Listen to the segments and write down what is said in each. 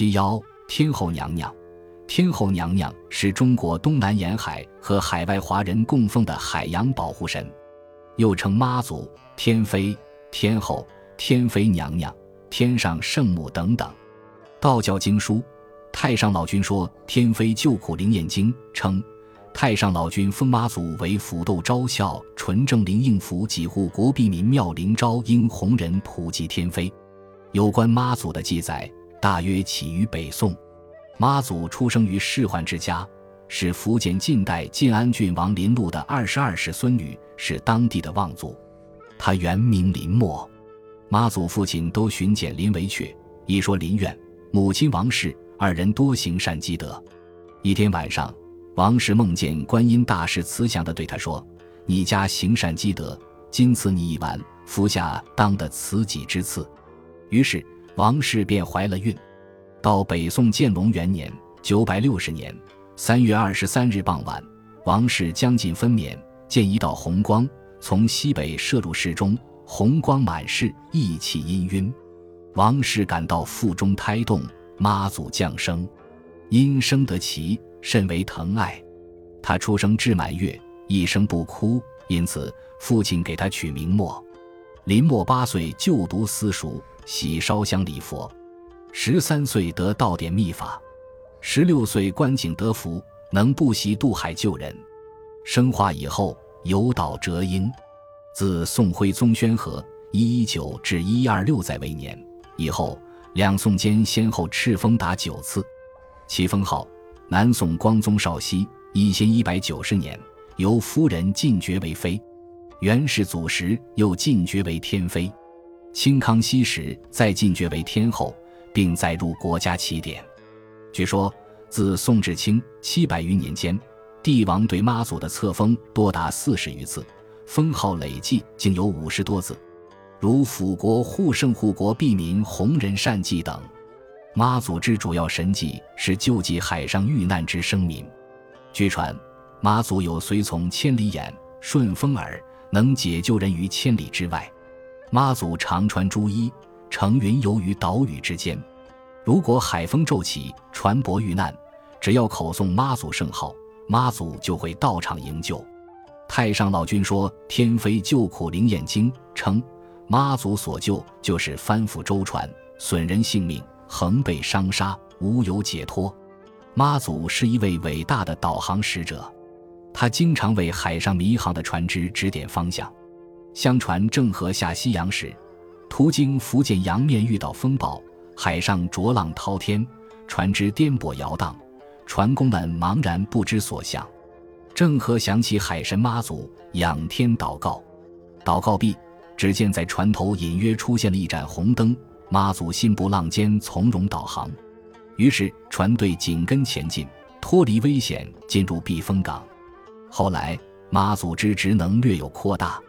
七幺天后娘娘，天后娘娘是中国东南沿海和海外华人供奉的海洋保护神，又称妈祖、天妃、天后、天妃娘娘、天上圣母等等。道教经书《太上老君说天妃救苦灵验经》称。太上老君封妈祖为福斗昭孝纯正灵应符几户国庇民妙灵昭应弘仁普济天妃。有关妈祖的记载大约起于北宋。妈祖出生于世宦之家，是福建晋代晋安郡王林禄的二十二世孙女，是当地的望族。她原名林默。妈祖父亲都巡检林维阙，一说林苑，母亲王氏，二人多行善积德。一天晚上。王氏梦见观音大士慈祥地对他说：“你家行善积德，今赐你一碗，服下当得慈己之赐。”于是王氏便怀了孕。到北宋建隆元年（九百六十年）三月二十三日傍晚，王氏将近分娩，见一道红光从西北射入室中，红光满室，意气氤氲。王氏感到腹中胎动，妈祖降生，因生得奇。甚为疼爱，他出生至满月，一生不哭，因此父亲给他取名默。林默八岁就读私塾，喜烧香礼佛；十三岁得道典秘法；十六岁观景得福，能不惜渡海救人。生化以后，有岛折鹰。自宋徽宗宣和（一一九至一一二六）在位年以后，两宋间先后敕封达九次，其封号。南宋光宗绍熙一千一百九十年，由夫人进爵为妃；元世祖时又进爵为天妃；清康熙时再晋爵为天后，并载入国家起点。据说，自宋至清七百余年间，帝王对妈祖的册封多达四十余次，封号累计竟有五十多字，如“辅国护圣护国庇民弘仁善济”等。妈祖之主要神迹是救济海上遇难之生民。据传，妈祖有随从千里眼、顺风耳，能解救人于千里之外。妈祖常穿朱衣，乘云游于岛屿之间。如果海风骤起，船舶遇难，只要口诵妈祖圣号，妈祖就会到场营救。太上老君说：“天妃救苦灵验经称，妈祖所救就是翻覆舟船，损人性命。”恒被伤杀，无有解脱。妈祖是一位伟大的导航使者，他经常为海上迷航的船只指点方向。相传郑和下西洋时，途经福建洋面遇到风暴，海上浊浪滔天，船只颠簸摇荡，船工们茫然不知所向。郑和想起海神妈祖，仰天祷告，祷告毕，只见在船头隐约出现了一盏红灯。妈祖信步浪尖，从容导航，于是船队紧跟前进，脱离危险，进入避风港。后来妈祖之职能略有扩大。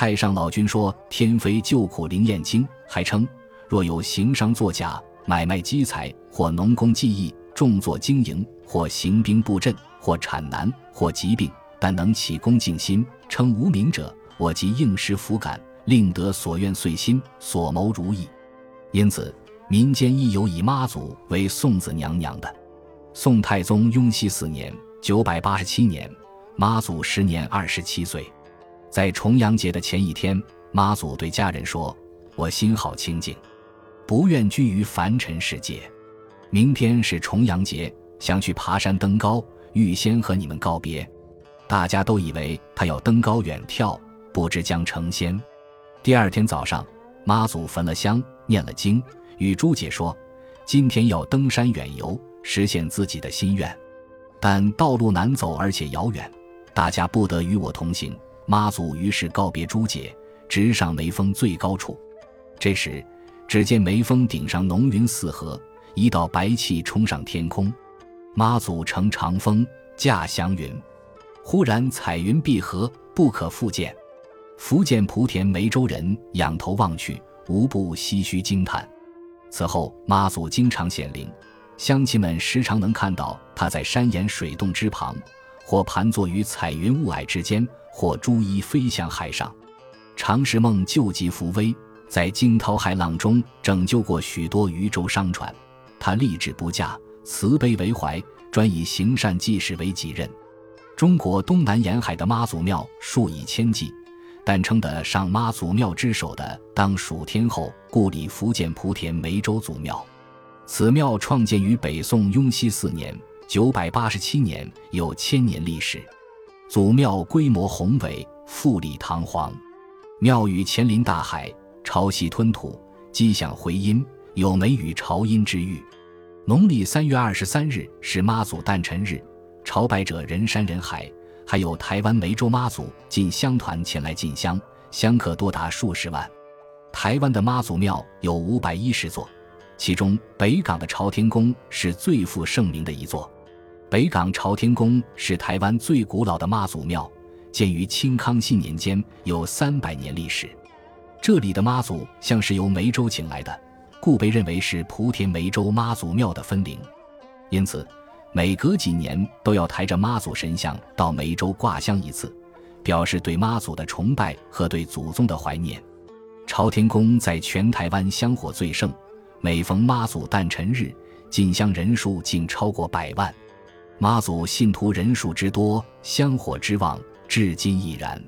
太上老君说：“天妃救苦灵验经”，还称若有行商作假、买卖积财，或农工技艺、重作经营，或行兵布阵，或产难，或疾病，但能起恭敬心，称无名者，我即应时福感，令得所愿遂心，所谋如意。因此，民间亦有以妈祖为送子娘娘的。宋太宗雍熙四年（九百八十七年），妈祖时年二十七岁。在重阳节的前一天，妈祖对家人说：“我心好清静，不愿居于凡尘世界。明天是重阳节，想去爬山登高，预先和你们告别。”大家都以为他要登高远眺，不知将成仙。第二天早上，妈祖焚了香。念了经，与朱姐说：“今天要登山远游，实现自己的心愿，但道路难走而且遥远，大家不得与我同行。”妈祖于是告别朱姐，直上眉峰最高处。这时，只见眉峰顶上浓云四合，一道白气冲上天空。妈祖乘长风驾祥云，忽然彩云闭合，不可复见。福建莆田梅州人仰头望去。无不唏嘘惊叹。此后，妈祖经常显灵，乡亲们时常能看到他在山岩水洞之旁，或盘坐于彩云雾霭之间，或朱衣飞向海上。常时梦救急扶危，在惊涛骇浪中拯救过许多渔舟商船，他立志不嫁，慈悲为怀，专以行善济世为己任。中国东南沿海的妈祖庙数以千计，但称得上妈祖庙之首的，当属天后故里福建莆田湄洲祖庙。此庙创建于北宋雍熙四年（九百八十七年），有千年历史。祖庙规模宏伟，富丽堂皇，庙宇前临大海，潮汐吞吐，激响回音，有梅雨潮音之誉。农历三月二十三日是妈祖诞辰日，朝拜者人山人海，还有台湾梅州妈祖进香团前来进香，香客多达数十万。台湾的妈祖庙有五百一十座，其中北港的朝天宫是最负盛名的一座。北港朝天宫是台湾最古老的妈祖庙，建于清康熙年间，有三百年历史。这里的妈祖像是由梅州请来的，故被认为是莆田梅州妈祖庙的分灵。因此，每隔几年都要抬着妈祖神像到梅州挂香一次，表示对妈祖的崇拜和对祖宗的怀念。朝天宫在全台湾香火最盛，每逢妈祖诞辰日，进香人数竟超过百万。妈祖信徒人数之多，香火之旺，至今亦然。